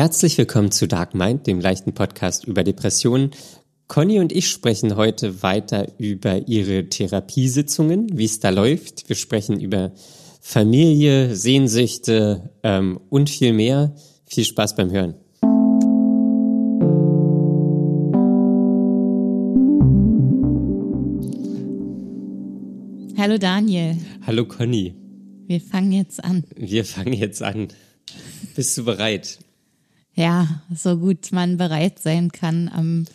Herzlich willkommen zu Dark Mind, dem leichten Podcast über Depressionen. Conny und ich sprechen heute weiter über ihre Therapiesitzungen, wie es da läuft. Wir sprechen über Familie, Sehnsüchte ähm, und viel mehr. Viel Spaß beim Hören. Hallo Daniel. Hallo Conny. Wir fangen jetzt an. Wir fangen jetzt an. Bist du bereit? Ja, so gut man bereit sein kann am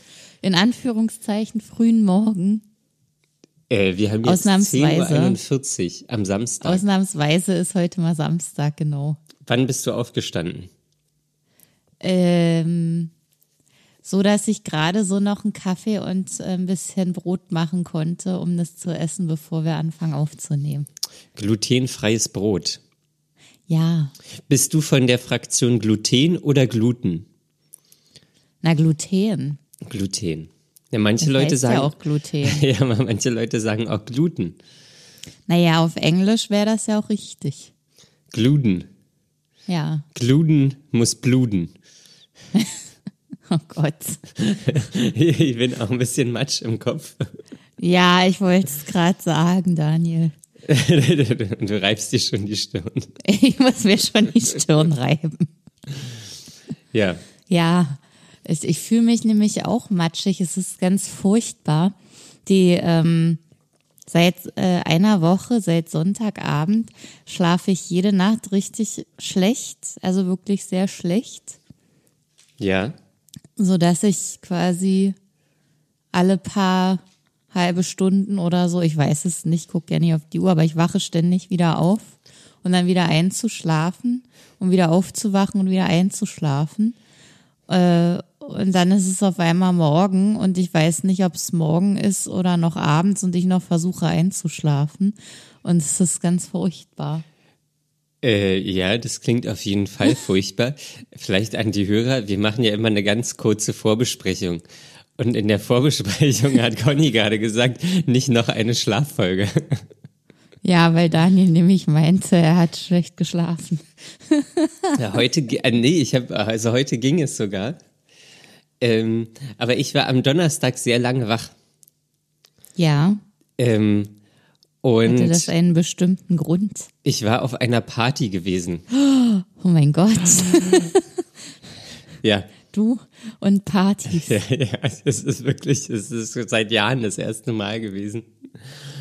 in Anführungszeichen frühen Morgen. Äh, wir haben jetzt 10.41 Uhr am Samstag. Ausnahmsweise ist heute mal Samstag, genau. Wann bist du aufgestanden? Ähm, so dass ich gerade so noch einen Kaffee und ein bisschen Brot machen konnte, um das zu essen, bevor wir anfangen aufzunehmen. Glutenfreies Brot. Ja. Bist du von der Fraktion Gluten oder Gluten? Na, Gluten. Gluten. Ja, manche Das Leute sagen ja auch Gluten. ja, manche Leute sagen auch Gluten. Naja, auf Englisch wäre das ja auch richtig. Gluten. Ja. Gluten muss bluten. Oh Gott. ich bin auch ein bisschen matsch im Kopf. Ja, ich wollte es gerade sagen, Daniel. du reibst dir schon die Stirn. Ich muss mir schon die Stirn reiben. Ja. Ja, ich, fühle mich nämlich auch matschig. Es ist ganz furchtbar. Die ähm, seit äh, einer Woche, seit Sonntagabend, schlafe ich jede Nacht richtig schlecht, also wirklich sehr schlecht, Ja. so dass ich quasi alle paar halbe Stunden oder so, ich weiß es nicht, gucke ja nicht auf die Uhr, aber ich wache ständig wieder auf und dann wieder einzuschlafen und wieder aufzuwachen und wieder einzuschlafen. Äh, und dann ist es auf einmal morgen und ich weiß nicht, ob es morgen ist oder noch abends und ich noch versuche einzuschlafen. Und es ist ganz furchtbar. Äh, ja, das klingt auf jeden Fall furchtbar. Vielleicht an die Hörer, wir machen ja immer eine ganz kurze Vorbesprechung. Und in der Vorbesprechung hat Conny gerade gesagt, nicht noch eine Schlaffolge. Ja, weil Daniel nämlich meinte, er hat schlecht geschlafen. Ja, heute, äh, nee, ich habe, also heute ging es sogar. Ähm, aber ich war am Donnerstag sehr lange wach. Ja, Ähm, hatte das und einen bestimmten Grund? ich war auf einer Party gewesen. Oh mein Gott. Ja, Du und Partys. ja, ja, es ist wirklich, es ist seit Jahren das erste Mal gewesen.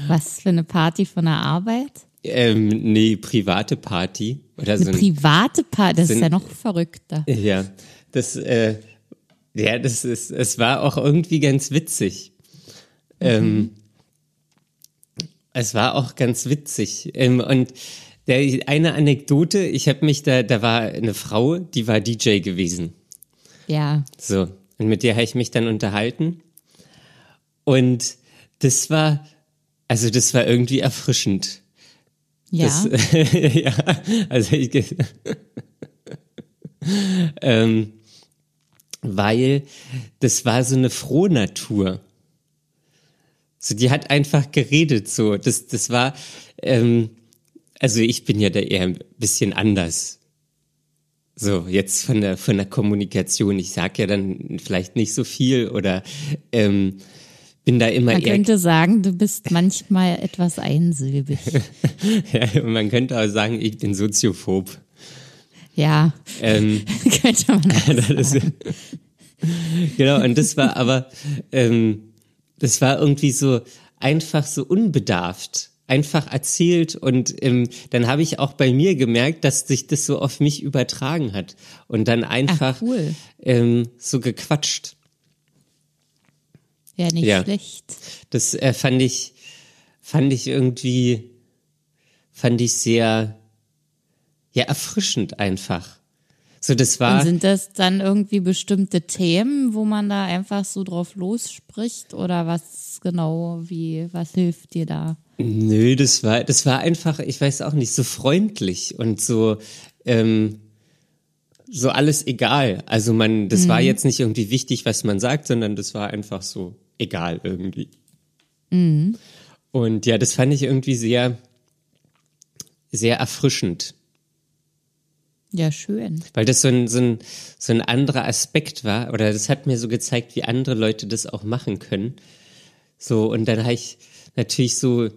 Was für eine Party von der Arbeit? Ähm, nee, private Party. Oder so Eine ein, private Party, das ist sind- ja noch verrückter. Ja, das, äh, ja, das ist, es war auch irgendwie ganz witzig. Ähm, es war auch ganz witzig. Ähm, und der, eine Anekdote, ich habe mich da, da war eine Frau, die war DJ gewesen. Ja, So, und mit der habe ich mich dann unterhalten. Und das war, also das war irgendwie erfrischend. ja. Das, ja, also ich, ähm, weil das war so eine Frohnatur. So, die hat einfach geredet so. Das, das war, ähm, also ich bin ja da eher ein bisschen anders. So, jetzt von der, von der Kommunikation. Ich sag ja dann vielleicht nicht so viel oder ähm, bin da immer Man könnte sagen, du bist manchmal etwas einsilbig. Ja, man könnte auch sagen, ich bin soziophob. Ja, Ähm, könnte man auch. ist, genau, und das war aber, ähm, das war irgendwie so einfach so unbedarft, einfach erzählt und ähm, dann habe ich auch bei mir gemerkt, dass sich das so auf mich übertragen hat und dann einfach cool. ähm, so gequatscht. Ja, nicht Ja. schlecht. Das äh, fand ich, fand ich irgendwie, fand ich sehr, ja, erfrischend einfach. So, das war. Und sind das dann irgendwie bestimmte Themen, wo man da einfach so drauf losspricht oder was genau, wie, was hilft dir da? Nö, das war, das war einfach, ich weiß auch nicht, so freundlich und so, ähm, so alles egal. Also man, das war jetzt nicht irgendwie wichtig, was man sagt, sondern das war einfach so egal irgendwie. Und ja, das fand ich irgendwie sehr, sehr erfrischend. Ja, schön. Weil das so ein, so, ein, so ein anderer Aspekt war, oder das hat mir so gezeigt, wie andere Leute das auch machen können. So, und dann habe ich natürlich so,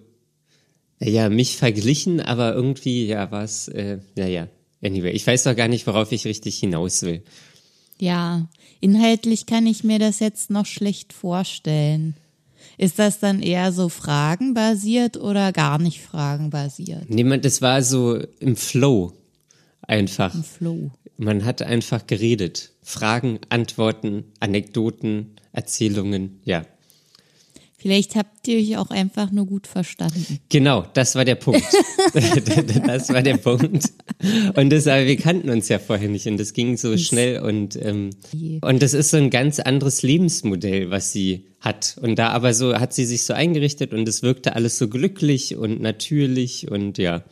naja, mich verglichen, aber irgendwie, ja, war es, äh, naja, anyway, ich weiß doch gar nicht, worauf ich richtig hinaus will. Ja, inhaltlich kann ich mir das jetzt noch schlecht vorstellen. Ist das dann eher so fragenbasiert oder gar nicht fragenbasiert? Niemand, das war so im Flow einfach. Im Flow. Man hat einfach geredet. Fragen, Antworten, Anekdoten, Erzählungen, ja. Vielleicht habt ihr euch auch einfach nur gut verstanden. Genau, das war der Punkt. das war der Punkt. Und das, aber wir kannten uns ja vorher nicht und das ging so schnell und ähm, und das ist so ein ganz anderes Lebensmodell, was sie hat. Und da aber so hat sie sich so eingerichtet und es wirkte alles so glücklich und natürlich und ja.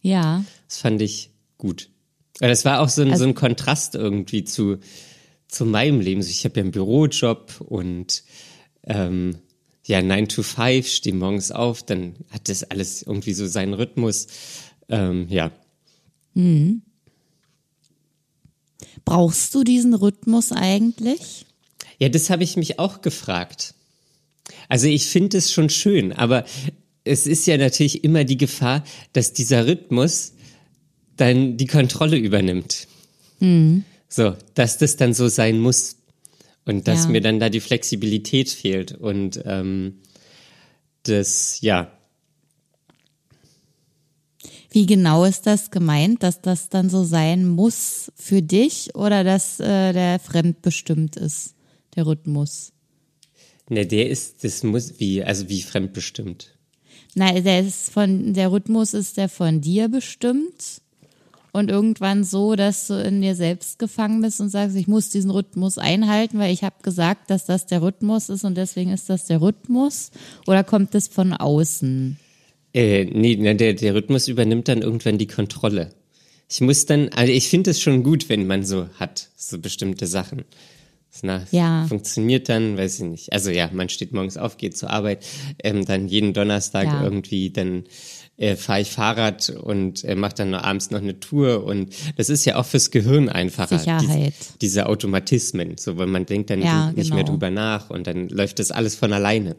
Ja. Das fand ich gut. Aber das war auch so ein, also, so ein Kontrast irgendwie zu, zu meinem Leben. Ich habe ja einen Bürojob und ähm, ja, 9 to 5, stehe morgens auf, dann hat das alles irgendwie so seinen Rhythmus. Ähm, ja. Mhm. Brauchst du diesen Rhythmus eigentlich? Ja, das habe ich mich auch gefragt. Also ich finde es schon schön, aber es ist ja natürlich immer die Gefahr, dass dieser Rhythmus dann die Kontrolle übernimmt. Mhm. So, dass das dann so sein muss. Und dass ja. mir dann da die Flexibilität fehlt und ähm, das, ja. Wie genau ist das gemeint, dass das dann so sein muss für dich oder dass äh, der fremdbestimmt ist, der Rhythmus? Ne, der ist, das muss wie, also wie fremdbestimmt. Nein, der ist von, der Rhythmus ist der von dir bestimmt und irgendwann so, dass du in dir selbst gefangen bist und sagst, ich muss diesen Rhythmus einhalten, weil ich habe gesagt, dass das der Rhythmus ist und deswegen ist das der Rhythmus? Oder kommt das von außen? Äh, nee, der, der Rhythmus übernimmt dann irgendwann die Kontrolle. Ich muss dann, also ich finde es schon gut, wenn man so hat, so bestimmte Sachen. Na, ja. funktioniert dann, weiß ich nicht. Also ja, man steht morgens auf, geht zur Arbeit, ähm, dann jeden Donnerstag ja. irgendwie dann äh, fahre ich Fahrrad und äh, mache dann noch abends noch eine Tour und das ist ja auch fürs Gehirn einfacher. Sicherheit. Dies, diese Automatismen, so weil man denkt dann ja, nicht genau. mehr drüber nach und dann läuft das alles von alleine.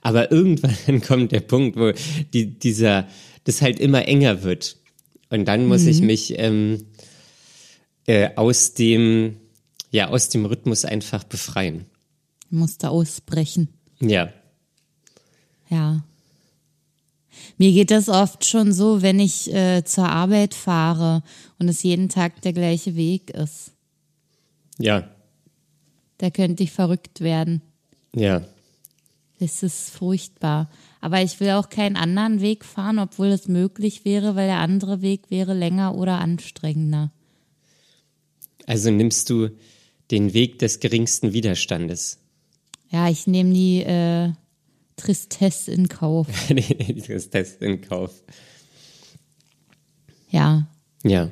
Aber irgendwann kommt der Punkt, wo die, dieser, das halt immer enger wird und dann muss mhm. ich mich ähm, äh, aus dem, ja, aus dem Rhythmus einfach befreien. Musste ausbrechen. Ja. Ja. Mir geht das oft schon so, wenn ich äh, zur Arbeit fahre und es jeden Tag der gleiche Weg ist. Ja. Da könnte ich verrückt werden. Ja. Das ist furchtbar. Aber ich will auch keinen anderen Weg fahren, obwohl es möglich wäre, weil der andere Weg wäre länger oder anstrengender. Also nimmst du den Weg des geringsten Widerstandes? Ja, ich nehme die äh, Tristesse in Kauf. die Tristesse in Kauf. Ja. Ja.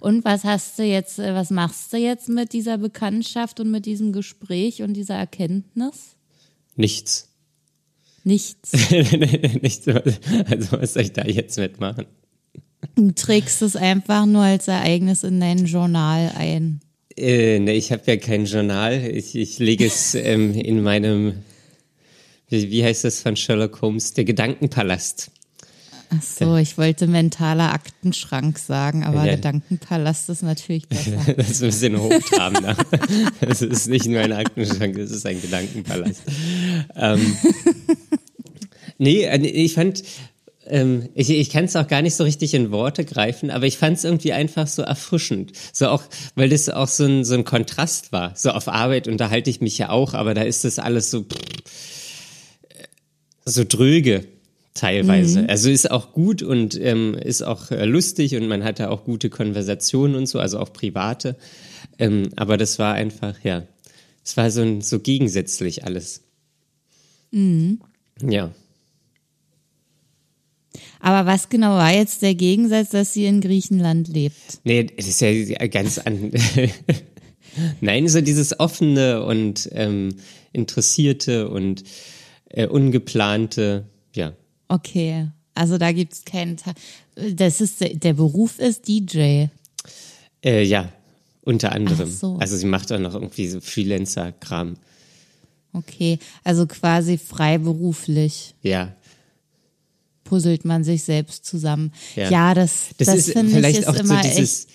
Und was hast du jetzt, äh, was machst du jetzt mit dieser Bekanntschaft und mit diesem Gespräch und dieser Erkenntnis? Nichts. Nichts. Nichts. Also was soll ich da jetzt mitmachen? Du trägst es einfach nur als Ereignis in dein Journal ein. Äh, ne, ich habe ja kein Journal. Ich, ich lege es ähm, in meinem, wie, wie heißt das von Sherlock Holmes, der Gedankenpalast. Ach so, ich wollte mentaler Aktenschrank sagen, aber ja. Gedankenpalast ist natürlich besser. das ist ein bisschen hochtrabender. das ist nicht nur ein Aktenschrank, das ist ein Gedankenpalast. ähm, nee, ich fand, ähm, ich, ich kann es auch gar nicht so richtig in Worte greifen, aber ich fand es irgendwie einfach so erfrischend. So auch, weil das auch so ein, so ein Kontrast war. So auf Arbeit unterhalte ich mich ja auch, aber da ist das alles so, so dröge teilweise. Mhm. Also ist auch gut und ähm, ist auch äh, lustig und man hatte auch gute Konversationen und so, also auch private. Ähm, aber das war einfach, ja, es war so, so gegensätzlich alles. Mhm. Ja. Aber was genau war jetzt der Gegensatz, dass sie in Griechenland lebt? Nee, das ist ja ganz an. Nein, so dieses offene und ähm, interessierte und äh, ungeplante, ja. Okay. Also da gibt's keinen Tag. Das ist der Beruf ist DJ. Äh, ja, unter anderem. Ach so. Also sie macht auch noch irgendwie so Freelancer-Kram. Okay, also quasi freiberuflich Ja. Puzzelt man sich selbst zusammen. Ja. Ja, das, Das, das, ist vielleicht ist auch so dieses.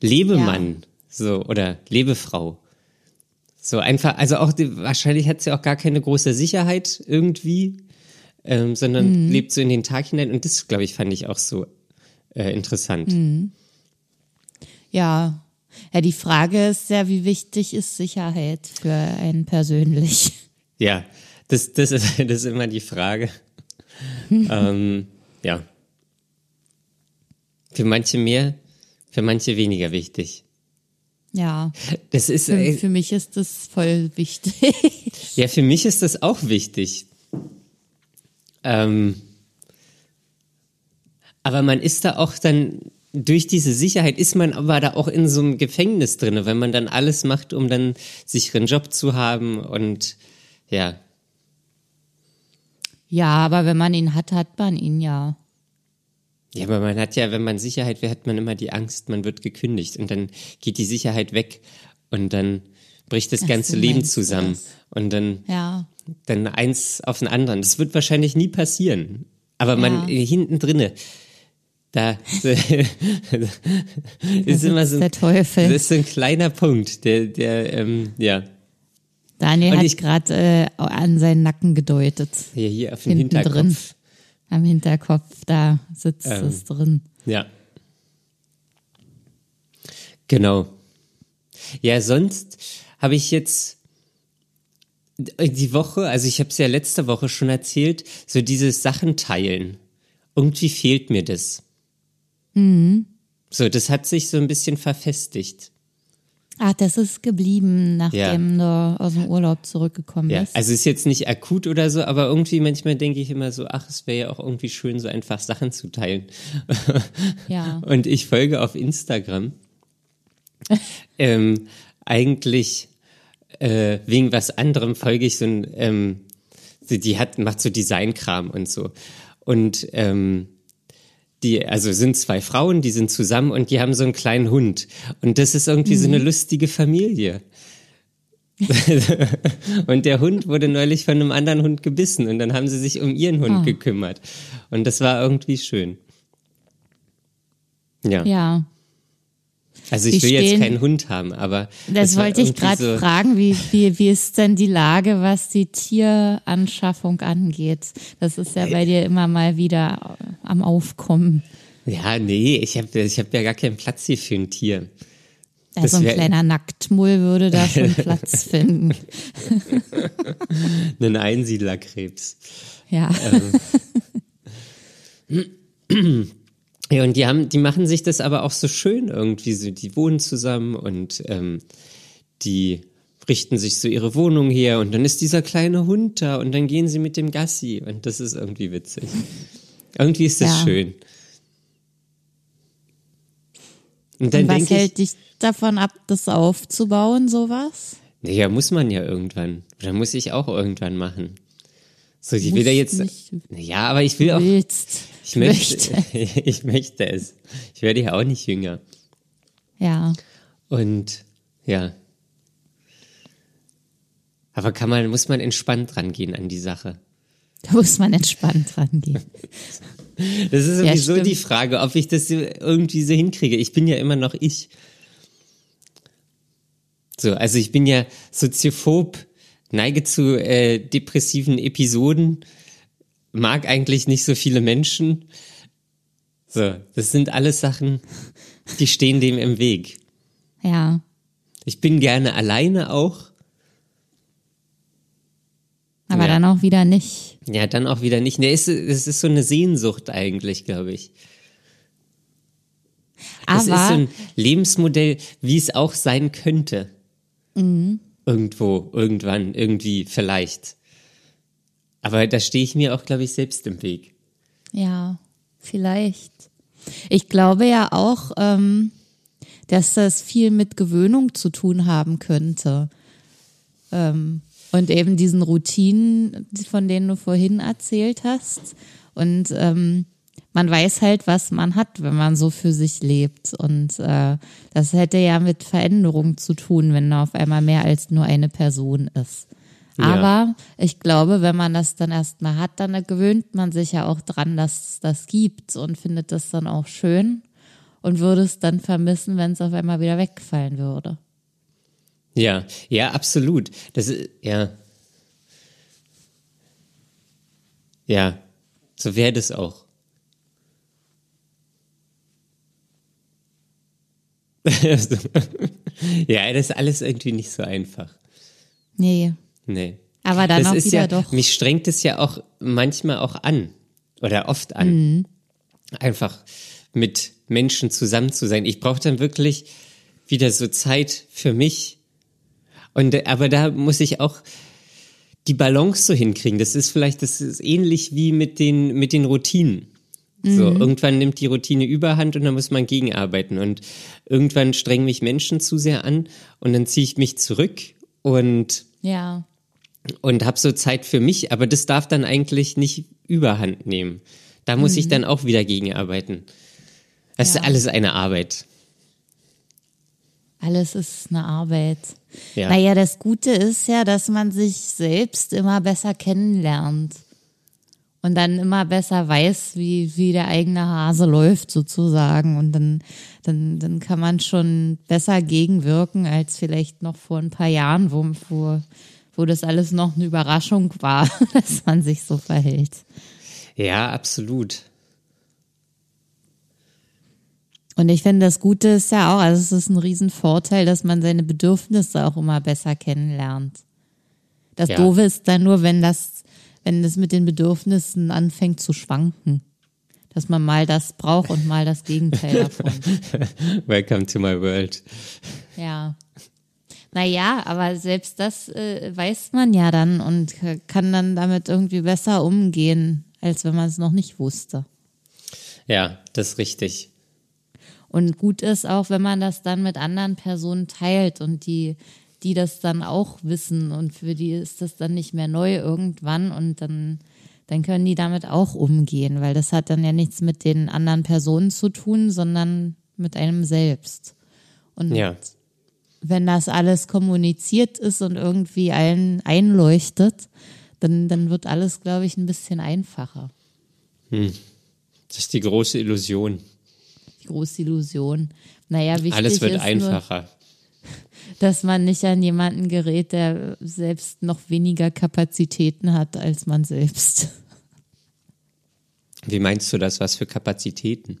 Lebemann, so, oder Lebefrau. So einfach, also auch, wahrscheinlich hat sie auch gar keine große Sicherheit irgendwie, ähm, sondern Mhm. lebt so in den Tag hinein. Und das, glaube ich, fand ich auch so äh, interessant. Mhm. Ja. Ja, die Frage ist ja, wie wichtig ist Sicherheit für einen persönlich? Ja, das, das, ist, das ist immer die Frage. ähm, ja. Für manche mehr, für manche weniger wichtig. Ja, Das ist, für, äh, für mich ist das voll wichtig. ja, für mich ist das auch wichtig. Ähm, aber man ist da auch dann, durch diese Sicherheit ist man aber da auch in so einem Gefängnis drin, wenn man dann alles macht, um dann sicheren Job zu haben und ja, Ja, aber wenn man ihn hat, hat man ihn ja. Ja, aber man hat ja, wenn man Sicherheit will, hat man immer die Angst, man wird gekündigt und dann geht die Sicherheit weg und dann bricht das Ach ganze Leben zusammen das? und dann, Ja. dann eins auf den anderen. Das wird wahrscheinlich nie passieren. Aber man Ja. hinten drinne, da ist immer so, Teufel. das ist so ein kleiner Punkt, der, der, ähm, ja, Daniel Und hat gerade äh, an seinen Nacken gedeutet. hier, hier auf dem Hinten Hinterkopf. drin. Am Hinterkopf, da sitzt Ähm. es drin. Ja. Genau. Ja, sonst habe ich jetzt die Woche, also ich habe es ja letzte Woche schon erzählt, so dieses Sachen teilen. Irgendwie fehlt mir das. So, das hat sich so ein bisschen verfestigt. Ach, das ist geblieben, nachdem du aus dem Urlaub zurückgekommen Ja, bist. also ist jetzt nicht akut oder so, aber irgendwie manchmal denke ich immer so, ach, es wäre ja auch irgendwie schön, so einfach Sachen zu teilen. Ja. Und ich folge auf Instagram ähm, eigentlich äh, wegen was anderem folge ich so ein, ähm, die hat, macht so Designkram und so. Und ähm, die, also sind zwei Frauen, die sind zusammen und die haben so einen kleinen Hund. Und das ist irgendwie so eine lustige Familie. und der Hund wurde neulich von einem anderen Hund gebissen und dann haben sie sich um ihren Hund Ah. gekümmert. Und das war irgendwie schön. Ja. Ja, Also ich will jetzt stehen- keinen Hund haben, aber das wollte ich gerade so, fragen. Wie, wie, wie ist denn die Lage, was die Tieranschaffung angeht? Das ist ja bei dir immer mal wieder äh, am Aufkommen. Ja, nee, ich habe ich hab ja gar keinen Platz hier für ein Tier. Also ein kleiner Nacktmull würde da schon Platz finden. Einen Einsiedlerkrebs. Ja. Ja, und die haben, die machen sich das aber auch so schön irgendwie so. Die wohnen zusammen und ähm, die richten sich so ihre Wohnung her und dann ist dieser kleine Hund da und dann gehen sie mit dem Gassi und das ist irgendwie witzig. Irgendwie ist das Ja. schön. Und dann Und was ich, hält dich davon ab, das aufzubauen, sowas? naja, muss man ja irgendwann. Oder muss ich auch irgendwann machen. So, ich will da jetzt, nicht. ja, aber ich will auch, Willst. Ich möchte, ich möchte es. Ich werde ja auch nicht jünger. Ja. Und ja. Aber kann man, muss man entspannt rangehen an die Sache. Da muss man entspannt rangehen. Das ist Ja, sowieso stimmt. die Frage, ob ich das irgendwie so hinkriege. Ich bin ja immer noch ich. So, also ich bin ja soziophob, neige zu äh, depressiven Episoden, mag eigentlich nicht so viele Menschen. So, das sind alles Sachen, die stehen dem im Weg. Ja. Ich bin gerne alleine auch. Aber Ja. dann auch wieder nicht. Ja, dann auch wieder nicht. Nee, es, ist- es ist so eine Sehnsucht eigentlich, glaube ich. Es ist so Aber ein Lebensmodell, wie es auch sein könnte. Mhm. Irgendwo, irgendwann, irgendwie, vielleicht. Aber da stehe ich mir auch, glaube ich, selbst im Weg. ja, vielleicht. Ich glaube ja auch, ähm, dass das viel mit Gewöhnung zu tun haben könnte. Ähm, und eben diesen Routinen, von denen du vorhin erzählt hast. Und ähm, man weiß halt, was man hat, wenn man so für sich lebt. Und äh, das hätte ja mit Veränderung zu tun, wenn da auf einmal mehr als nur eine Person ist. Ja. Aber ich glaube, wenn man das dann erstmal hat, dann gewöhnt man sich ja auch dran, dass es das gibt und findet das dann auch schön und würde es dann vermissen, wenn es auf einmal wieder wegfallen würde. Ja, ja, absolut. Das ist, ja. Ja, so wäre das auch. ja, das ist alles irgendwie nicht so einfach. Nee. Nee. Aber dann das auch ist wieder ja, doch. Mich strengt es ja auch manchmal auch an. Oder oft an. Mhm. Einfach mit Menschen zusammen zu sein. Ich brauche dann wirklich wieder so Zeit für mich. Und aber da muss ich auch die Balance so hinkriegen. Das ist vielleicht, das ist ähnlich wie mit den, mit den Routinen. So, Mhm. irgendwann nimmt die Routine überhand und dann muss man gegenarbeiten. Und irgendwann strengen mich Menschen zu sehr an und dann ziehe ich mich zurück und Ja. Und habe so Zeit für mich, aber das darf dann eigentlich nicht überhand nehmen. Da muss ich dann auch wieder gegenarbeiten. Das Ja. ist alles eine Arbeit. Alles ist eine Arbeit. Ja. Naja, das Gute ist ja, dass man sich selbst immer besser kennenlernt. Und dann immer besser weiß, wie, wie der eigene Hase läuft, sozusagen. Und dann, dann, dann kann man schon besser gegenwirken als vielleicht noch vor ein paar Jahren, wo, wo, wo das alles noch eine Überraschung war, dass man sich so verhält. Ja, absolut. Und ich finde, das Gute ist ja auch, also es ist ein Riesenvorteil, dass man seine Bedürfnisse auch immer besser kennenlernt. Das Ja. Doofe ist dann nur, wenn das, wenn das mit den Bedürfnissen anfängt zu schwanken. Dass man mal das braucht und mal das Gegenteil davon. Welcome to my world. Ja. Naja, aber selbst das äh, weiß man ja dann und kann dann damit irgendwie besser umgehen, als wenn man es noch nicht wusste. Ja, das ist richtig. Und gut ist auch, wenn man das dann mit anderen Personen teilt und die, die das dann auch wissen und für die ist das dann nicht mehr neu irgendwann und dann, dann können die damit auch umgehen, weil das hat dann ja nichts mit den anderen Personen zu tun, sondern mit einem selbst. Und Ja. Wenn das alles kommuniziert ist und irgendwie allen einleuchtet, dann, dann wird alles, glaube ich, ein bisschen einfacher. Das ist die große Illusion. Die große Illusion. Naja, wichtig Alles wird ist nur, einfacher. dass man nicht an jemanden gerät, der selbst noch weniger Kapazitäten hat als man selbst. Wie meinst du das? Was für Kapazitäten?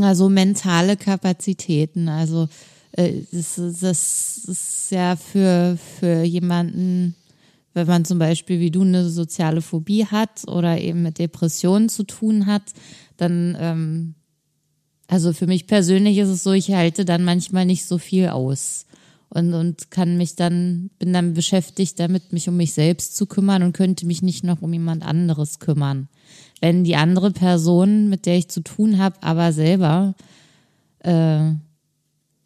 Also mentale Kapazitäten. Also das, ist- das ist ja für, für jemanden, wenn man zum Beispiel wie du eine soziale Phobie hat oder eben mit Depressionen zu tun hat, dann, ähm, also für mich persönlich ist es so, ich halte dann manchmal nicht so viel aus. Und, und kann mich dann, bin dann beschäftigt damit, mich um mich selbst zu kümmern und könnte mich nicht noch um jemand anderes kümmern. Wenn die andere Person, mit der ich zu tun habe, aber selber äh,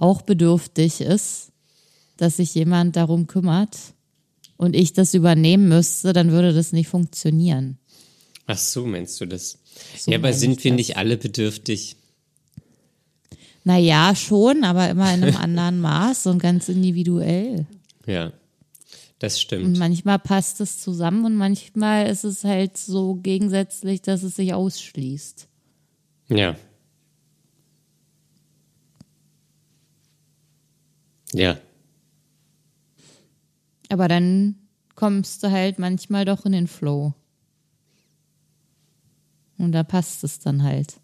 auch bedürftig ist, dass sich jemand darum kümmert und ich das übernehmen müsste, dann würde das nicht funktionieren. Ach so, meinst du das? So ja, aber sind wir das. nicht alle bedürftig? Naja, schon, aber immer in einem anderen Maß und ganz individuell. Ja, das Und stimmt. manchmal passt es zusammen und manchmal ist es halt so gegensätzlich, dass es sich ausschließt. Ja. Ja, Aber dann kommst du halt manchmal doch in den Flow. Und da passt es dann halt.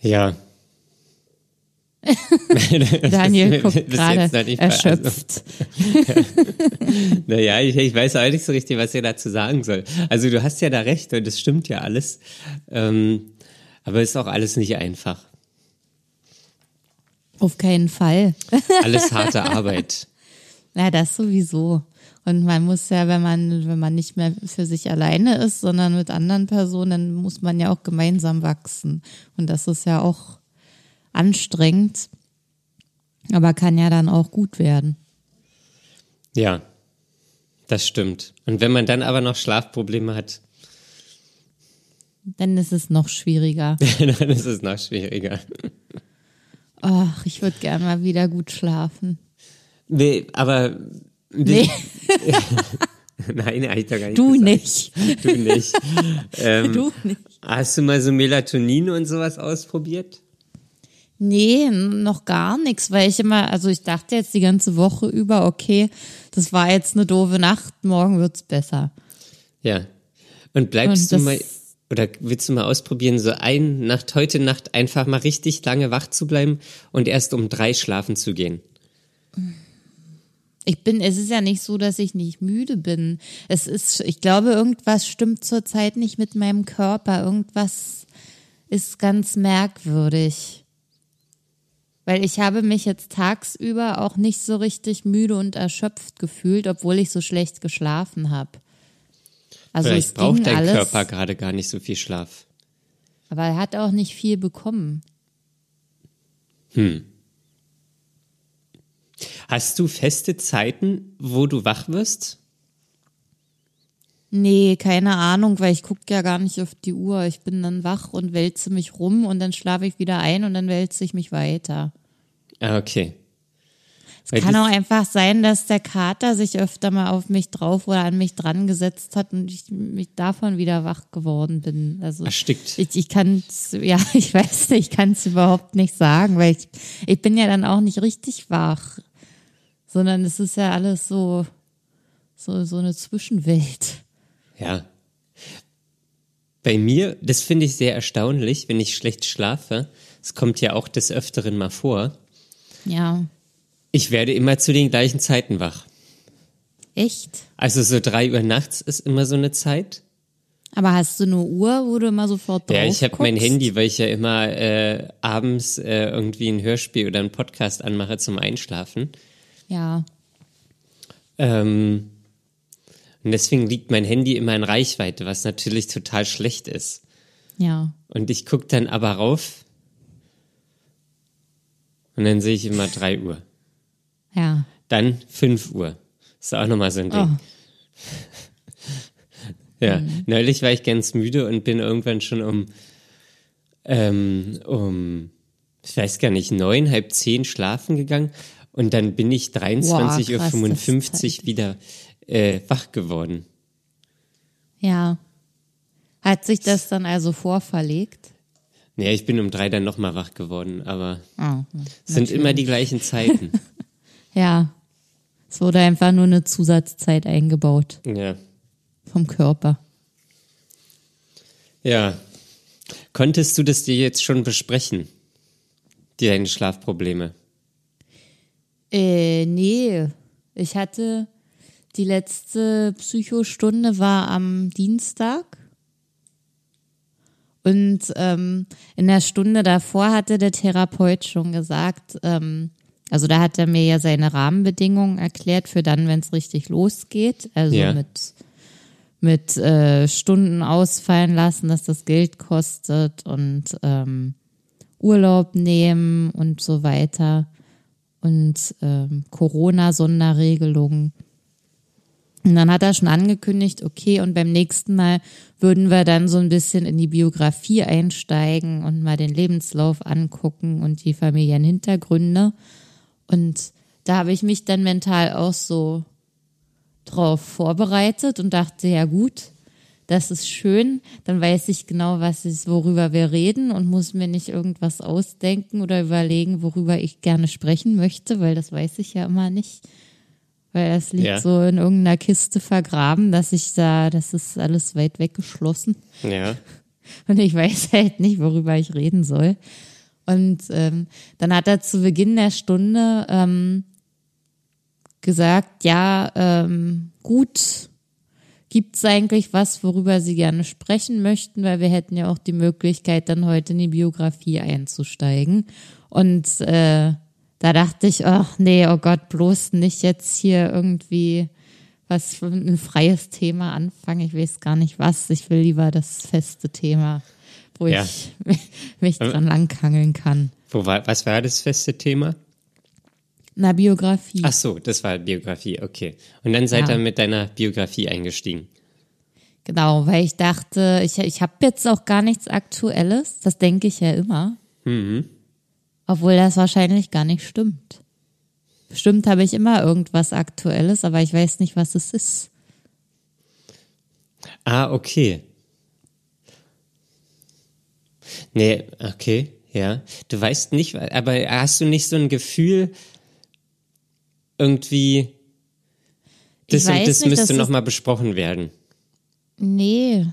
ja. Daniel guckt gerade nicht bei- also, erschöpft. Naja, ich, ich weiß auch nicht so richtig, was ich dazu sagen soll. Also du hast ja da recht und das stimmt ja alles. Ähm, aber ist auch alles nicht einfach. Auf keinen Fall. Alles harte Arbeit. Ja, das sowieso. Und man muss ja, wenn man, wenn man nicht mehr für sich alleine ist, sondern mit anderen Personen, dann muss man ja auch gemeinsam wachsen. Und das ist ja auch anstrengend, aber kann ja dann auch gut werden. Ja, das stimmt. Und wenn man dann aber noch Schlafprobleme hat, Dann ist es noch schwieriger. dann ist es noch schwieriger. Ach, ich würde gerne mal wieder gut schlafen. Nee, aber. Nee, Nein, hab ich doch gar nicht du gesagt. nicht. Du nicht. ähm, Du nicht. Hast du mal so Melatonin und sowas ausprobiert? Nee, noch gar nichts, weil ich immer, also ich dachte jetzt die ganze Woche über, okay, das war jetzt eine doofe Nacht, morgen wird's besser. Ja. Und bleibst Und du mal, oder willst du mal ausprobieren, so ein Nacht, heute Nacht einfach mal richtig lange wach zu bleiben und erst um drei schlafen zu gehen? Ich bin, es ist ja nicht so, dass ich nicht müde bin. Es ist, ich glaube, irgendwas stimmt zurzeit nicht mit meinem Körper. Irgendwas ist ganz merkwürdig. Weil ich habe mich jetzt tagsüber auch nicht so richtig müde und erschöpft gefühlt, obwohl ich so schlecht geschlafen habe. Also Vielleicht braucht dein alles, Körper gerade gar nicht so viel Schlaf. aber er hat auch nicht viel bekommen. Hast du feste Zeiten, wo du wach wirst? Nee, keine Ahnung, weil ich gucke ja gar nicht auf die Uhr. Ich bin dann wach und wälze mich rum und dann schlafe ich wieder ein und dann wälze ich mich weiter. Ah, okay. Es Weil kann auch einfach sein, dass der Kater sich öfter mal auf mich drauf oder an mich dran gesetzt hat und ich mich davon wieder wach geworden bin. Also Erstickt. ich, ich kann ja, ich weiß nicht, ich kann es überhaupt nicht sagen, weil ich, ich bin ja dann auch nicht richtig wach, sondern es ist ja alles so, so, so eine Zwischenwelt. Ja. Bei mir, das finde ich sehr erstaunlich, wenn ich schlecht schlafe. Es kommt ja auch des Öfteren mal vor. Ja, Ich werde immer zu den gleichen Zeiten wach. echt? Also so drei Uhr nachts ist immer so eine Zeit. Aber hast du eine Uhr, wo du immer sofort drauf Ja, ich habe mein? Handy, weil ich ja immer äh, abends äh, irgendwie ein Hörspiel oder einen Podcast anmache zum Einschlafen. Ja, Ähm, und deswegen liegt mein Handy immer in Reichweite, was natürlich total schlecht ist. ja. Und ich gucke dann aber rauf und dann sehe ich immer drei Uhr. Ja. Dann fünf Uhr. Ist auch nochmal so ein Ding. Oh. Ja, neulich war ich ganz müde und bin irgendwann schon um, ähm, um, ich weiß gar nicht, neun, halb zehn schlafen gegangen und dann bin ich 23.55 krass, Uhr wieder äh, wach geworden. Ja. Hat sich das dann also vorverlegt? Nee, ich bin um drei dann nochmal wach geworden, aber Oh, es sind immer die gleichen Zeiten. ja. Es wurde einfach nur eine Zusatzzeit eingebaut ja. vom Körper. Ja. Konntest du das dir jetzt schon besprechen? Die deine Schlafprobleme? Äh, nee. Ich hatte die letzte Psychostunde war am Dienstag. Und ähm, in der Stunde davor hatte der Therapeut schon gesagt, ähm, also da hat er mir ja seine Rahmenbedingungen erklärt für dann, wenn es richtig losgeht. Also Ja. mit mit äh, Stunden ausfallen lassen, dass das Geld kostet und ähm, Urlaub nehmen und so weiter und ähm, Corona-Sonderregelungen. Und dann hat er schon angekündigt, okay, und beim nächsten Mal würden wir dann so ein bisschen in die Biografie einsteigen und mal den Lebenslauf angucken und die Familienhintergründe. Und da habe ich mich dann mental auch so drauf vorbereitet und dachte, ja gut, das ist schön, dann weiß ich genau, was ist, worüber wir reden und muss mir nicht irgendwas ausdenken oder überlegen, worüber ich gerne sprechen möchte, weil das weiß ich ja immer nicht. Weil das liegt Ja. so in irgendeiner Kiste vergraben, dass ich da, das ist alles weit weggeschlossen. Ja. Und ich weiß halt nicht, worüber ich reden soll. Und ähm, dann hat er zu Beginn der Stunde ähm, gesagt, ja, ähm, gut, gibt's eigentlich was, worüber Sie gerne sprechen möchten, weil wir hätten ja auch die Möglichkeit, dann heute in die Biografie einzusteigen. Und äh, da dachte ich, ach nee, oh Gott, bloß nicht jetzt hier irgendwie was für ein freies Thema anfangen. Ich weiß gar nicht was. Ich will lieber das feste Thema, wo Ja. ich mich dran langhangeln kann. Wo war, was war das feste Thema? Na, Biografie. Ach so, das war Biografie, okay. Und dann seid Ja. ihr mit deiner Biografie eingestiegen. Genau, weil ich dachte, ich, ich habe jetzt auch gar nichts Aktuelles. Das denke ich ja immer. Mhm. Obwohl das wahrscheinlich gar nicht stimmt. Bestimmt habe ich immer irgendwas Aktuelles, aber ich weiß nicht, was es ist. Ah, okay. Nee, okay, ja. Du weißt nicht, aber hast du nicht so ein Gefühl, irgendwie, das und das nicht, müsste nochmal besprochen werden. Nee.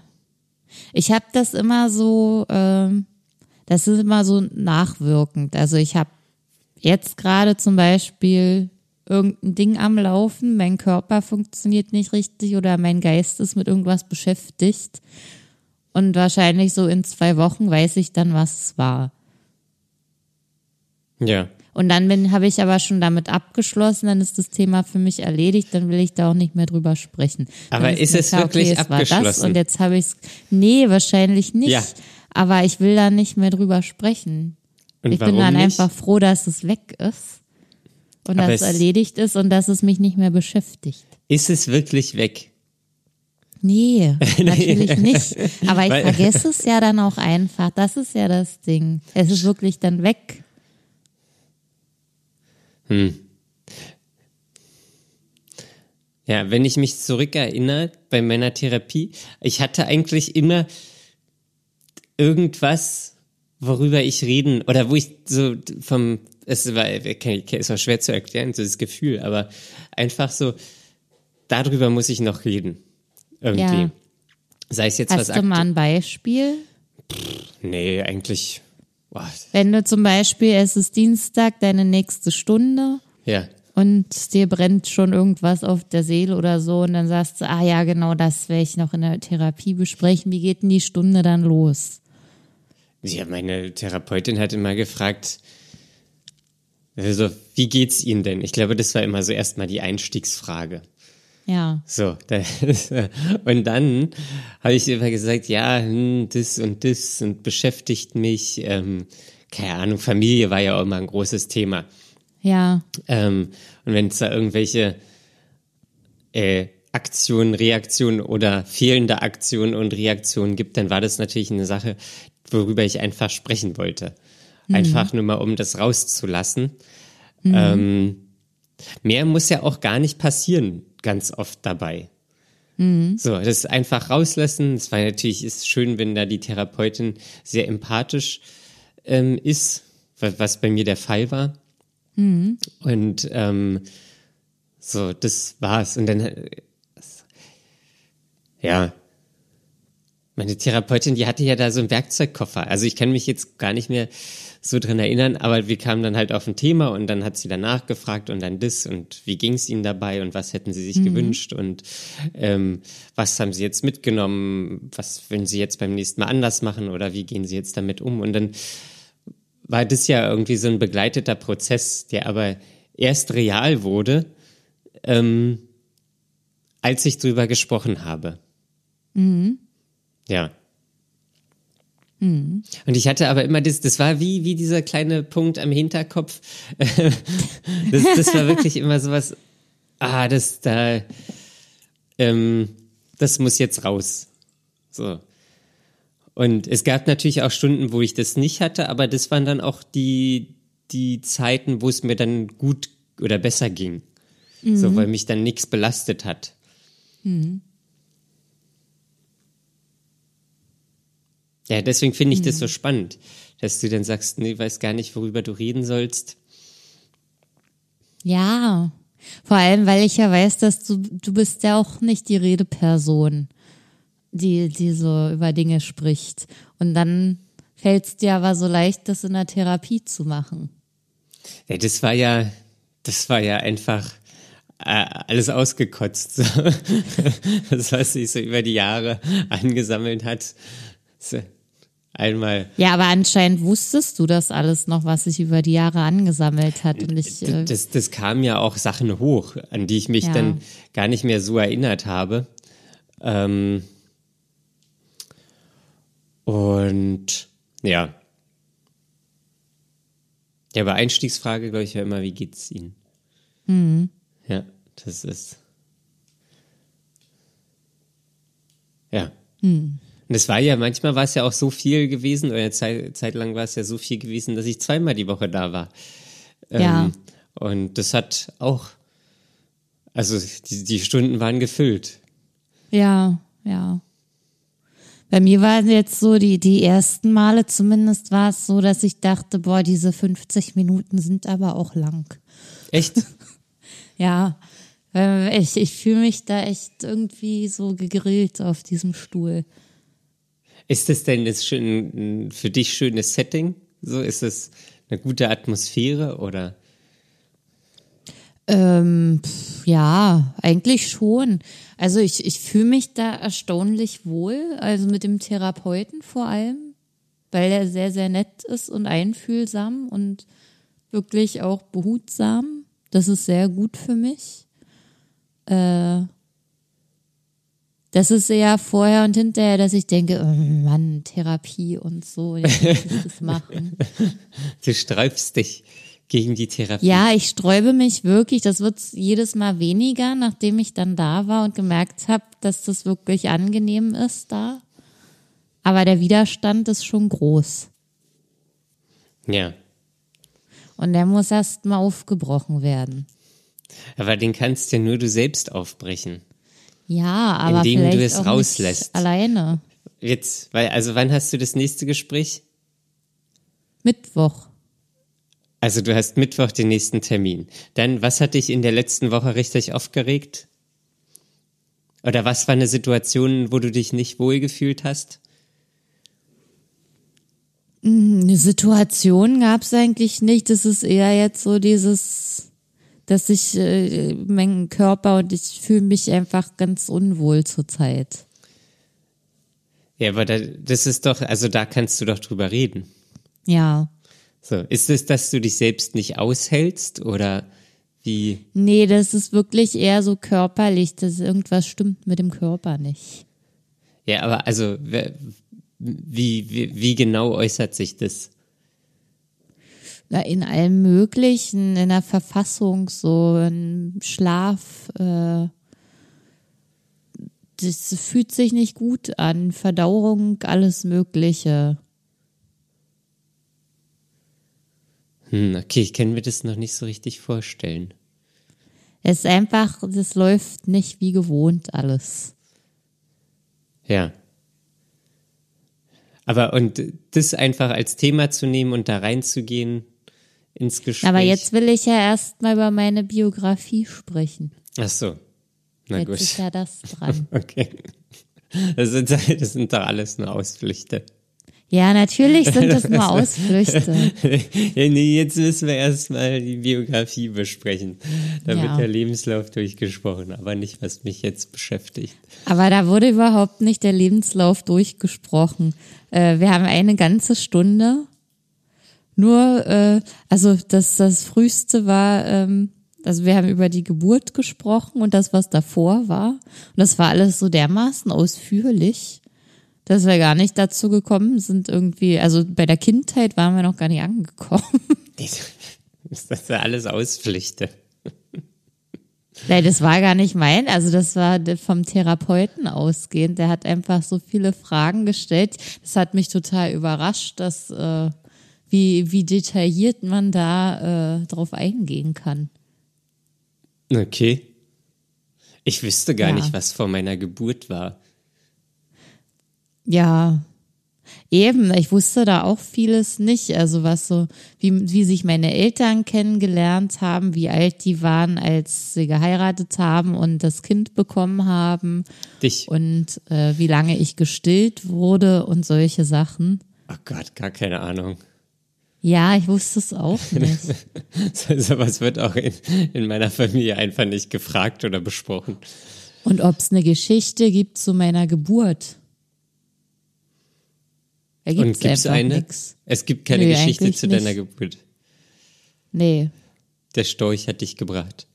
Ich habe das immer so, ähm, das ist immer so nachwirkend. Also ich habe jetzt gerade zum Beispiel irgendein Ding am Laufen, mein Körper funktioniert nicht richtig oder mein Geist ist mit irgendwas beschäftigt. Und wahrscheinlich so in zwei Wochen weiß ich dann, was es war. Ja. Und dann bin, habe ich aber schon damit abgeschlossen, dann ist das Thema für mich erledigt, dann will ich da auch nicht mehr drüber sprechen. Aber mir ist es wirklich war das abgeschlossen? und jetzt habe ich es, nee, wahrscheinlich nicht. Ja. Aber ich will da nicht mehr drüber sprechen. Und ich bin dann nicht? einfach froh, dass es weg ist und Aber dass es es- erledigt ist und dass es mich nicht mehr beschäftigt. Ist es wirklich weg? Nee, natürlich nicht. Aber ich Weil- vergesse es ja dann auch einfach. Das ist ja das Ding. Es ist wirklich dann weg. Ja, wenn ich mich zurückerinnere bei meiner Therapie, ich hatte eigentlich immer irgendwas, worüber ich reden oder wo ich so vom, es war, es war schwer zu erklären, so das Gefühl, aber einfach so, darüber muss ich noch reden. Irgendwie. Ja. Sei es jetzt was Hast du mal ein Beispiel? Nee, eigentlich. Boah, Wenn du zum Beispiel, es ist Dienstag, deine nächste Stunde ja. und dir brennt schon irgendwas auf der Seele oder so und dann sagst du, ah ja, genau das werde ich noch in der Therapie besprechen. Wie geht denn die Stunde dann los? Ja, meine Therapeutin hat immer gefragt, also, wie geht's Ihnen denn? Ich glaube, das war immer so erstmal die Einstiegsfrage. Ja, So, da, und dann habe ich immer gesagt, ja, hm, das und das und beschäftigt mich. Ähm, keine Ahnung, Familie war ja auch immer ein großes Thema. ja, Ähm, und wenn es da irgendwelche äh, Aktionen, Reaktionen oder fehlende Aktionen und Reaktionen gibt, dann war das natürlich eine Sache, worüber ich einfach sprechen wollte. Einfach nur mal, um das rauszulassen. Ähm, mehr muss ja auch gar nicht passieren, ganz oft dabei. So, das einfach rauslassen. Es war natürlich ist schön, wenn da die Therapeutin sehr empathisch ähm, ist, wa- was bei mir der Fall war. Und ähm, so, das war's. Und dann, äh, ja, meine Therapeutin, die hatte ja da so einen Werkzeugkoffer. Also ich kann mich jetzt gar nicht mehr so dran erinnern, aber wir kamen dann halt auf ein Thema und dann hat sie danach gefragt und dann das und wie ging es Ihnen dabei und was hätten Sie sich gewünscht und ähm, was haben Sie jetzt mitgenommen, was würden Sie jetzt beim nächsten Mal anders machen oder wie gehen Sie jetzt damit um? Und dann war das ja irgendwie so ein begleiteter Prozess, der aber erst real wurde, ähm, als ich drüber gesprochen habe. Ja. Und ich hatte aber immer das, das war wie, wie dieser kleine Punkt am Hinterkopf. das, das war wirklich immer sowas, ah, das da, ähm, das muss jetzt raus. So. Und es gab natürlich auch Stunden, wo ich das nicht hatte, aber das waren dann auch die, die Zeiten, wo es mir dann gut oder besser ging. So, weil mich dann nichts belastet hat. Ja, deswegen finde ich das so spannend, dass du dann sagst, nee, weiß gar nicht, worüber du reden sollst. ja. Vor allem, weil ich ja weiß, dass du, du bist ja auch nicht die Redeperson, die, die so über Dinge spricht. Und dann fällt es dir aber so leicht, das in der Therapie zu machen. Ja, das war ja, das war ja einfach äh, alles ausgekotzt. Das, was sich so über die Jahre angesammelt hat. Einmal. Ja, aber anscheinend wusstest du das alles noch, was sich über die Jahre angesammelt hat. Und ich, äh, Das, das kamen ja auch Sachen hoch, an die ich mich Ja. dann gar nicht mehr so erinnert habe. Ähm, und ja. Ja, aber Einstiegsfrage, glaube ich, ja immer, wie geht's Ihnen? Mhm. Ja, das ist. Ja. Und es war ja, manchmal war es ja auch so viel gewesen, oder eine Zeit, Zeit lang war es ja so viel gewesen, dass ich zweimal die Woche da war. Ja. Ähm, und das hat auch, also die, die Stunden waren gefüllt. Ja, ja. Bei mir waren jetzt so die, die ersten Male zumindest war es so, dass ich dachte, boah, diese 50 Minuten sind aber auch lang. Echt? Ja, äh, ich, ich fühle mich da echt irgendwie so gegrillt auf diesem Stuhl. Ist das denn das schön, für dich schönes Setting? So ist es eine gute Atmosphäre oder? Ähm, ja, eigentlich schon. Also ich, ich fühle mich da erstaunlich wohl, also mit dem Therapeuten vor allem, weil er sehr, sehr nett ist und einfühlsam und wirklich auch behutsam. Das ist sehr gut für mich. Äh, das ist eher vorher und hinterher, dass ich denke, oh Mann, Therapie und so, jetzt muss ich das machen. Du sträubst dich gegen die Therapie. Ja, ich sträube mich wirklich. Das wird jedes Mal weniger, nachdem ich dann da war und gemerkt habe, dass das wirklich angenehm ist da. Aber der Widerstand ist schon groß. Ja. Und der muss erst mal aufgebrochen werden. Aber den kannst ja nur du selbst aufbrechen. Ja, aber Indem du vielleicht es auch rauslässt. Nicht alleine. Jetzt, weil, also wann hast du das nächste Gespräch? Mittwoch. Also du hast Mittwoch den nächsten Termin. Dann, was hat dich in der letzten Woche richtig aufgeregt? Oder was war eine Situation, wo du dich nicht wohlgefühlt hast? Eine Situation gab es eigentlich nicht. Das ist eher jetzt so dieses, dass ich äh, meinen Körper und ich fühle mich einfach ganz unwohl zurzeit. Ja, aber da, das ist doch, also da kannst du doch drüber reden. Ja. So, ist es, dass du dich selbst nicht aushältst oder wie? Nee, das ist wirklich eher so körperlich, dass irgendwas stimmt mit dem Körper nicht. Ja, aber also wie, wie, wie genau äußert sich das? In allem Möglichen, in der Verfassung, so im Schlaf. Äh, das fühlt sich nicht gut an. Verdauung, alles Mögliche. Hm, okay, ich kann mir das noch nicht so richtig vorstellen. Es ist einfach, das läuft nicht wie gewohnt alles. Ja. Aber und das einfach als Thema zu nehmen und da reinzugehen ins Gespräch. Aber jetzt will ich ja erstmal über meine Biografie sprechen. Ach so. Na jetzt gut. ist ja das dran. Okay. Das sind, das sind doch alles nur Ausflüchte. Ja, natürlich sind das nur Ausflüchte. jetzt müssen wir erstmal die Biografie besprechen. Da Ja. wird der Lebenslauf durchgesprochen, aber nicht, was mich jetzt beschäftigt. Aber da wurde überhaupt nicht der Lebenslauf durchgesprochen. Äh, wir haben eine ganze Stunde. Nur, äh, also das, das Frühste war, ähm, also wir haben über die Geburt gesprochen und das, was davor war. Und das war alles so dermaßen ausführlich, dass wir gar nicht dazu gekommen sind, irgendwie, also bei der Kindheit waren wir noch gar nicht angekommen. Ist das ja alles Ausflüchte? Nein, das war gar nicht mein, also das war vom Therapeuten ausgehend. Der hat einfach so viele Fragen gestellt. Das hat mich total überrascht, dass äh, wie, wie detailliert man da äh, drauf eingehen kann. Okay. Ich wüsste gar Ja. nicht, was vor meiner Geburt war. Ja, eben. Ich wusste da auch vieles nicht. Also was so, wie, wie sich meine Eltern kennengelernt haben, wie alt die waren, als sie geheiratet haben und das Kind bekommen haben Dich. und äh, wie lange ich gestillt wurde und solche Sachen. Oh Gott, gar keine Ahnung. Ja, ich wusste es auch nicht. So, sowas wird auch in, in meiner Familie einfach nicht gefragt oder besprochen. Und ob es eine Geschichte gibt zu meiner Geburt. Da Und gibt's gibt es einfach eine? nix. Es gibt keine Nö, Geschichte zu deiner nicht. Geburt. Nee. Der Storch hat dich gebracht.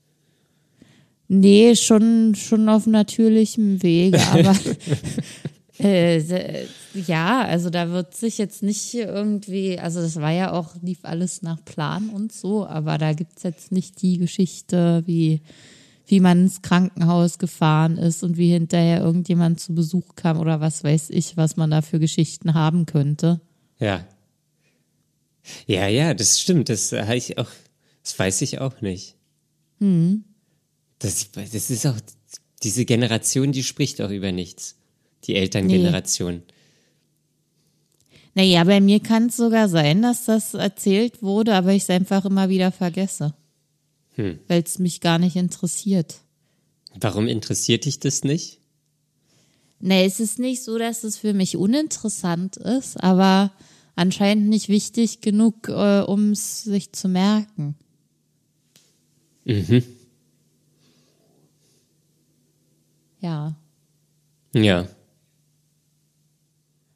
Nee, schon, schon auf natürlichem Wege, aber äh, ja, also da wird sich jetzt nicht irgendwie, also das war ja auch, lief alles nach Plan und so, aber da gibt's jetzt nicht die Geschichte, wie, wie man ins Krankenhaus gefahren ist und wie hinterher irgendjemand zu Besuch kam oder was weiß ich, was man da für Geschichten haben könnte. Ja. Ja, ja, das stimmt. Das habe ich auch, das weiß ich auch nicht. Hm. Das, das ist auch, diese Generation, die spricht auch über nichts. Die Elterngeneration. Nee. Naja, bei mir kann es sogar sein, dass das erzählt wurde, aber ich es einfach immer wieder vergesse. Hm. Weil es mich gar nicht interessiert. Warum interessiert dich das nicht? Nee, es ist nicht so, dass es für mich uninteressant ist, aber anscheinend nicht wichtig genug, äh, um es sich zu merken. Mhm. Ja. Ja.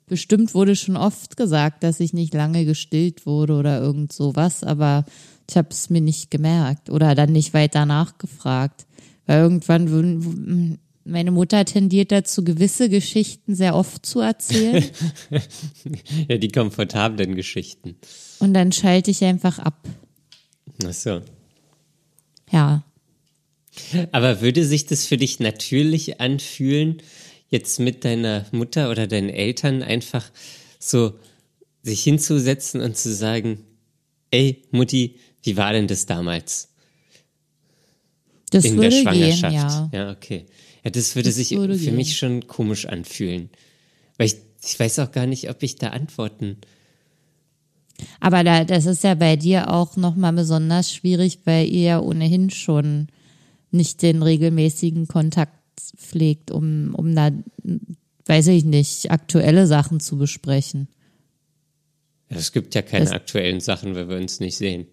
Bestimmt wurde schon oft gesagt, dass ich nicht lange gestillt wurde oder irgend sowas, aber ich habe es mir nicht gemerkt oder dann nicht weiter nachgefragt. Weil irgendwann meine Mutter tendiert dazu, gewisse Geschichten sehr oft zu erzählen. ja, die komfortablen Geschichten. Und dann schalte ich einfach ab. Ach so. Ja. Aber würde sich das für dich natürlich anfühlen, jetzt mit deiner Mutter oder deinen Eltern einfach so sich hinzusetzen und zu sagen, ey, Mutti, wie war denn das damals? Das in würde der Schwangerschaft. Gehen, ja. ja, okay. Ja, das würde das sich würde für gehen. mich schon komisch anfühlen. Weil ich, ich weiß auch gar nicht, ob ich da antworten. Aber da, das ist ja bei dir auch nochmal besonders schwierig, weil ihr ja ohnehin schon nicht den regelmäßigen Kontakt pflegt, um, um da, weiß ich nicht, aktuelle Sachen zu besprechen. Es gibt ja keine das, aktuellen Sachen, wenn wir uns nicht sehen.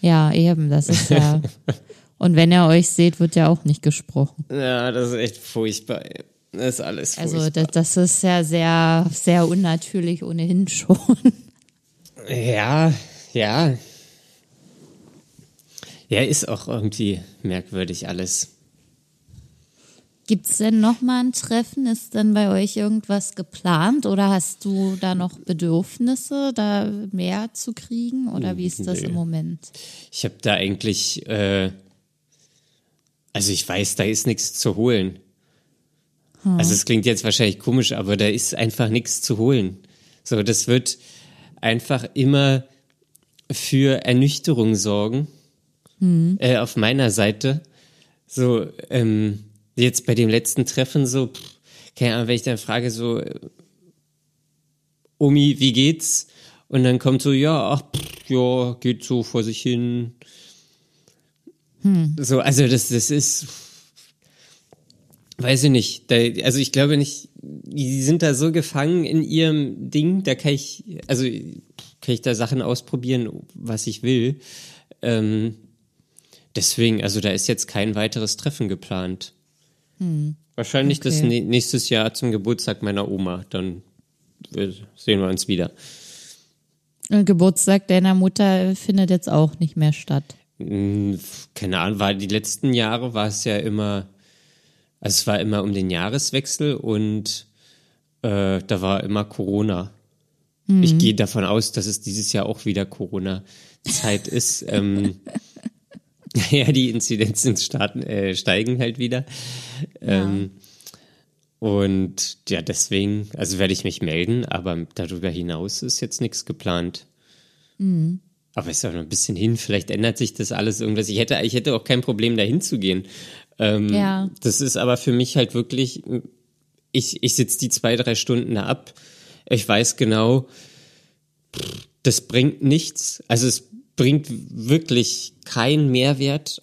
Ja, eben, das ist ja. Und wenn ihr euch seht, wird ja auch nicht gesprochen. Ja, das ist echt furchtbar. Das ist alles furchtbar. Also das, das ist ja sehr, sehr unnatürlich ohnehin schon. Ja, ja. Ja, ist auch irgendwie merkwürdig alles. Gibt es denn noch mal ein Treffen? Ist denn bei euch irgendwas geplant oder hast du da noch Bedürfnisse, da mehr zu kriegen oder wie ist das Nö. im Moment? Ich habe da eigentlich, äh, also ich weiß, da ist nichts zu holen. Hm. Also es klingt jetzt wahrscheinlich komisch, aber da ist einfach nichts zu holen. So, das wird einfach immer für Ernüchterung sorgen hm. äh, auf meiner Seite. So, ähm, jetzt bei dem letzten Treffen so, pff, keine Ahnung, wenn ich dann frage so, äh, Omi, wie geht's? Und dann kommt so, ja, ach, pff, ja, geht so vor sich hin. Hm. So, also das, das ist, weiß ich nicht. Da, also ich glaube nicht, die sind da so gefangen in ihrem Ding, da kann ich, also kann ich da Sachen ausprobieren, was ich will. Ähm, deswegen, also da ist jetzt kein weiteres Treffen geplant. Hm. Wahrscheinlich okay. das nächstes Jahr zum Geburtstag meiner Oma. Dann sehen wir uns wieder. Und Geburtstag deiner Mutter findet jetzt auch nicht mehr statt. Hm, keine Ahnung, war die letzten Jahre war es ja immer, also es war immer um den Jahreswechsel und äh, da war immer Corona. Mhm. Ich gehe davon aus, dass es dieses Jahr auch wieder Corona-Zeit ist. ähm, Ja, die Inzidenzen starten, äh, steigen halt wieder. Ja. Ähm, und ja, deswegen, also werde ich mich melden, aber darüber hinaus ist jetzt nichts geplant. Mhm. Aber ist auch noch ein bisschen hin, vielleicht ändert sich das alles irgendwas. Ich hätte, ich hätte auch kein Problem, dahin zu gehen. Ähm, ja. Das ist aber für mich halt wirklich, ich, ich sitze die zwei, drei Stunden da ab. Ich weiß genau, das bringt nichts. Also es bringt wirklich keinen Mehrwert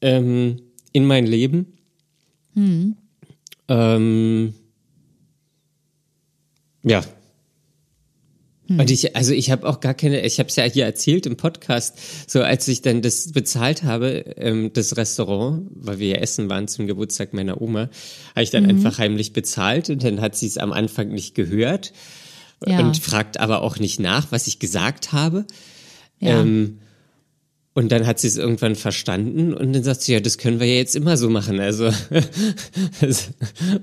ähm, in mein Leben. Hm. Ähm, ja. Hm. Und ich, also ich habe auch gar keine, ich habe es ja hier erzählt im Podcast, so als ich dann das bezahlt habe, ähm, das Restaurant, weil wir ja essen waren zum Geburtstag meiner Oma, habe ich dann mhm. einfach heimlich bezahlt und dann hat sie es am Anfang nicht gehört ja. und fragt aber auch nicht nach, was ich gesagt habe. Ja. Ähm, Und dann hat sie es irgendwann verstanden und dann sagt sie, ja, das können wir ja jetzt immer so machen. Also das,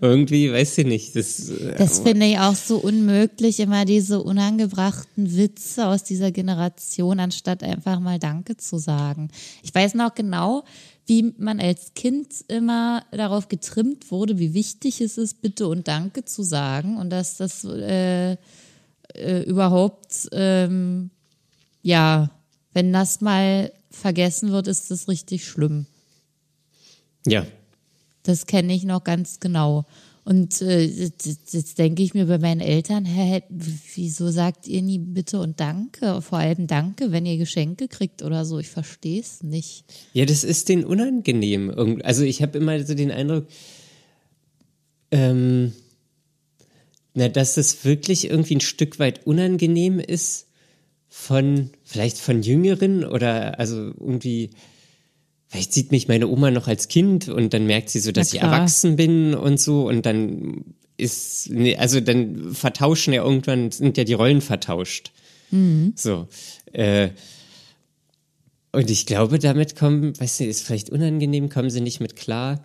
irgendwie, weiß sie nicht. Das, das finde ich auch so unmöglich, immer diese unangebrachten Witze aus dieser Generation, anstatt einfach mal Danke zu sagen. Ich weiß noch genau, wie man als Kind immer darauf getrimmt wurde, wie wichtig es ist, Bitte und Danke zu sagen und dass das äh, äh, überhaupt, ähm, ja, wenn das mal vergessen wird, ist das richtig schlimm. Ja. Das kenne ich noch ganz genau. Und äh, jetzt denke ich mir bei meinen Eltern, hä, wieso sagt ihr nie bitte und danke? Vor allem danke, wenn ihr Geschenke kriegt oder so. Ich verstehe es nicht. Ja, das ist denen unangenehm. Also ich habe immer so den Eindruck, ähm, na, dass es wirklich irgendwie ein Stück weit unangenehm ist von, vielleicht von Jüngeren oder also irgendwie, vielleicht sieht mich meine Oma noch als Kind und dann merkt sie so, dass ich erwachsen bin und so und dann ist, also dann vertauschen ja irgendwann, sind ja die Rollen vertauscht. Mhm. So. Äh, und ich glaube, damit kommen, weiß nicht, ist vielleicht unangenehm, kommen sie nicht mit klar.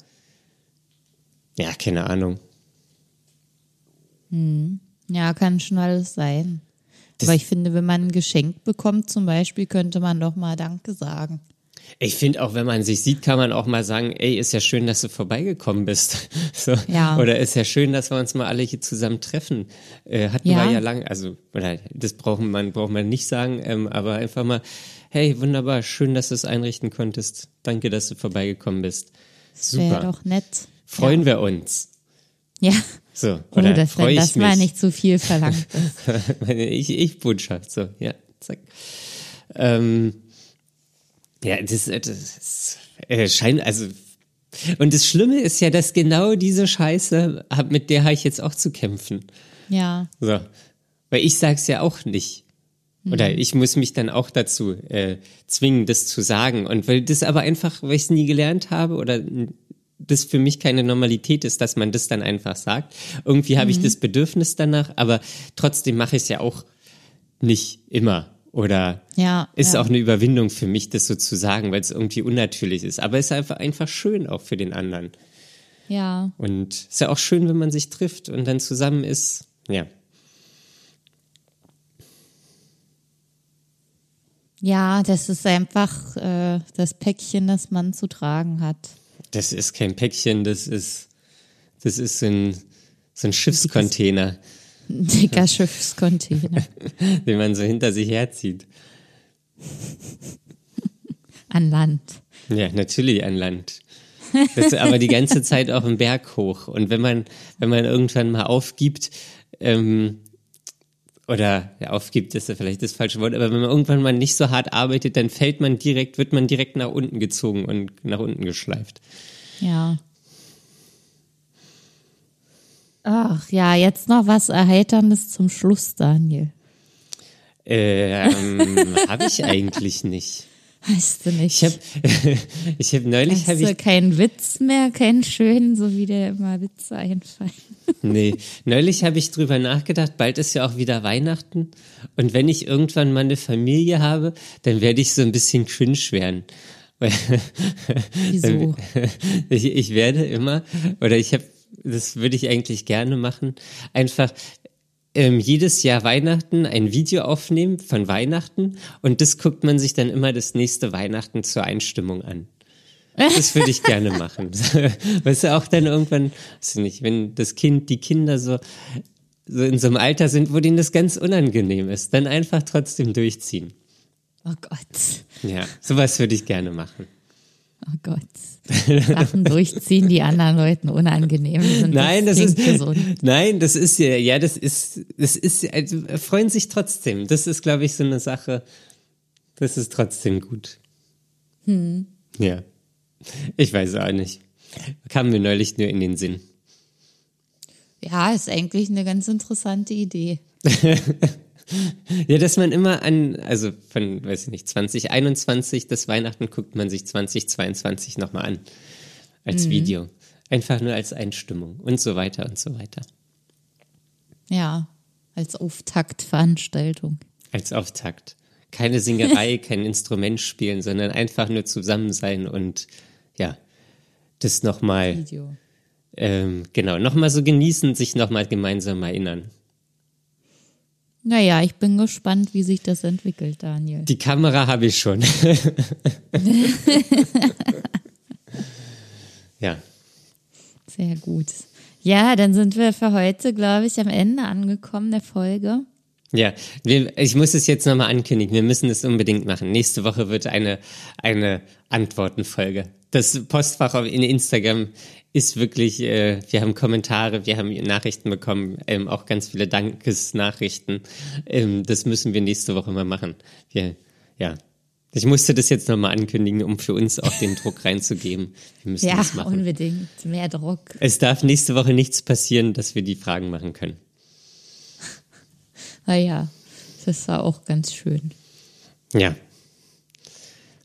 Ja, keine Ahnung. Hm. Ja, kann schon alles sein. Das Aber ich finde, wenn man ein Geschenk bekommt zum Beispiel, könnte man doch mal Danke sagen. Ich finde auch, wenn man sich sieht, kann man auch mal sagen, ey, ist ja schön, dass du vorbeigekommen bist. So. Ja. Oder ist ja schön, dass wir uns mal alle hier zusammen treffen. Äh, hatten ja. wir ja lang, also, oder das braucht man, braucht man nicht sagen, ähm, aber einfach mal, hey, wunderbar, schön, dass du es einrichten konntest. Danke, dass du vorbeigekommen bist. Super. Wäre doch nett. Freuen ja. wir uns. Ja. So, oh, oder das, ich das mich. war nicht zu viel verlangt. Meine Ich-Ich-Botschaft, so, ja, zack. Ähm, ja, das, das äh, scheint, also, und das Schlimme ist ja, dass genau diese Scheiße, mit der habe ich jetzt auch zu kämpfen. Ja. So, weil ich sag's ja auch nicht. Oder hm. ich muss mich dann auch dazu äh, zwingen, das zu sagen. Und weil das aber einfach, weil ich es nie gelernt habe oder das für mich keine Normalität ist, dass man das dann einfach sagt. Irgendwie habe mhm. ich das Bedürfnis danach, aber trotzdem mache ich es ja auch nicht immer. Oder ja, ist ja. auch eine Überwindung für mich, das so zu sagen, weil es irgendwie unnatürlich ist. Aber es ist einfach, einfach schön auch für den anderen. Ja. Und es ist ja auch schön, wenn man sich trifft und dann zusammen ist. Ja. Ja, das ist einfach äh, das Päckchen, das man zu tragen hat. Das ist kein Päckchen, das ist, das ist so ein, so ein Schiffscontainer. Ein dicker Schiffscontainer. Den man so hinter sich herzieht. An Land. Ja, natürlich an Land. Das, aber die ganze Zeit auch im Berg hoch. Und wenn man, wenn man irgendwann mal aufgibt, ähm, oder ja, aufgibt ist ja vielleicht das falsche Wort, aber wenn man irgendwann mal nicht so hart arbeitet, dann fällt man direkt, wird man direkt nach unten gezogen und nach unten geschleift. Ja. Ach ja, jetzt noch was Erheiterndes zum Schluss, Daniel. Ähm, habe ich eigentlich nicht. Weißt du nicht. Ich habe ich hab neulich habe ich keinen Witz mehr, keinen schönen, so wie dir immer Witze einfallen. nee, neulich habe ich drüber nachgedacht, bald ist ja auch wieder Weihnachten und wenn ich irgendwann mal eine Familie habe, dann werde ich so ein bisschen cringe werden. Wieso? ich, ich werde immer oder ich habe das würde ich eigentlich gerne machen, einfach ähm, jedes Jahr Weihnachten ein Video aufnehmen von Weihnachten und das guckt man sich dann immer das nächste Weihnachten zur Einstimmung an. Das würde ich gerne machen. weißt du, auch dann irgendwann, weiß ich nicht, wenn das Kind, die Kinder so, so in so einem Alter sind, wo denen das ganz unangenehm ist, dann einfach trotzdem durchziehen. Oh Gott. Ja, sowas würde ich gerne machen. Oh Gott. Sachen durchziehen, die anderen Leuten unangenehm sind. Nein, das, das ist gesund. Nein, das ist ja, ja, das ist, das ist, also, freuen sich trotzdem. Das ist, glaube ich, so eine Sache. Das ist trotzdem gut. Hm. Ja. Ich weiß auch nicht. Kam mir neulich nur in den Sinn. Ja, ist eigentlich eine ganz interessante Idee. ja, dass man immer an, also von, weiß ich nicht, 2021, das Weihnachten guckt man sich 2022 nochmal an. Als mhm. Video. Einfach nur als Einstimmung und so weiter und so weiter. Ja, als Auftaktveranstaltung. Als Auftakt. keine Singerei, kein Instrument spielen, sondern einfach nur zusammen sein und ja, das nochmal, Video. ähm, genau, nochmal so genießen, sich nochmal gemeinsam erinnern. Naja, ich bin gespannt, wie sich das entwickelt, Daniel. Die Kamera habe ich schon. ja. Sehr gut. Ja, dann sind wir für heute, glaube ich, am Ende angekommen der Folge. Ja, wir, ich muss es jetzt nochmal ankündigen. Wir müssen es unbedingt machen. Nächste Woche wird eine, eine Antwortenfolge. Das Postfach in Instagram ist wirklich, äh, wir haben Kommentare, wir haben Nachrichten bekommen, ähm, auch ganz viele Dankesnachrichten. Ähm, das müssen wir nächste Woche mal machen. Wir, ja. Ich musste das jetzt nochmal ankündigen, um für uns auch den Druck reinzugeben. Wir müssen Ja, das machen. unbedingt. Mehr Druck. Es darf nächste Woche nichts passieren, dass wir die Fragen machen können. Naja, das war auch ganz schön. Ja.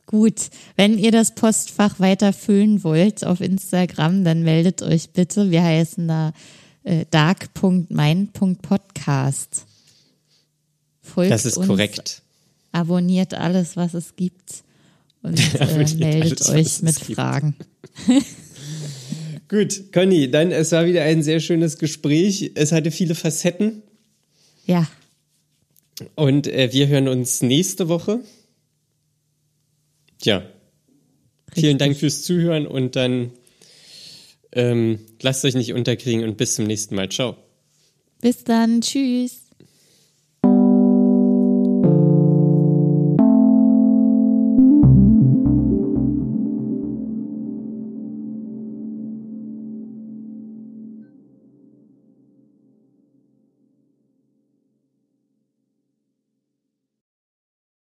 Gut, wenn ihr das Postfach weiter füllen wollt auf Instagram, dann meldet euch bitte. Wir heißen da äh, dark.mein.podcast. Folgt Das ist uns, korrekt. Abonniert alles, was es gibt und äh, meldet alles, euch mit. Fragen. Gut, Conny, dann es war wieder ein sehr schönes Gespräch. Es hatte viele Facetten Ja, und äh, wir hören uns nächste Woche. Tja, vielen Dank fürs Zuhören und dann ähm, lasst euch nicht unterkriegen und bis zum nächsten Mal. Ciao. bis dann. Tschüss.